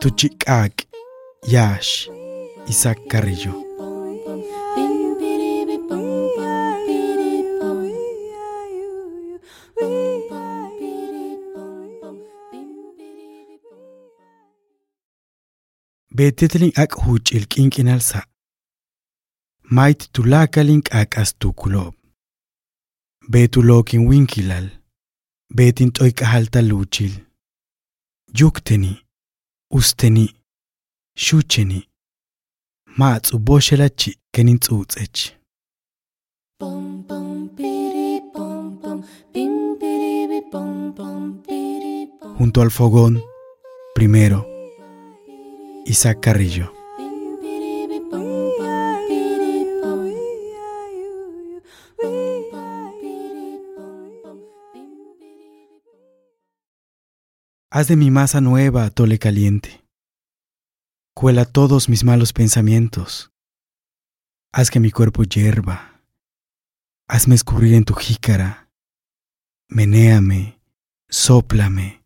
Tuchiqaaq Yaash Isaac Carrillo. Beetetni aq hucil qinqinalsa. Mait tulakalin qaqas tukulob. Beetulokin winkilal. Beetin toika halta luchil. Yukteni. Usteni. Shucheni. Maatsu boshelachi kenin. Junto al fogón, primero, Isaac Carrillo. Haz de mi masa nueva tole caliente. Cuela todos mis malos pensamientos. Haz que mi cuerpo hierva. Hazme escurrir en tu jícara. Menéame, sóplame,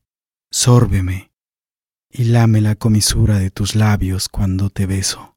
sórbeme y lame la comisura de tus labios cuando te beso.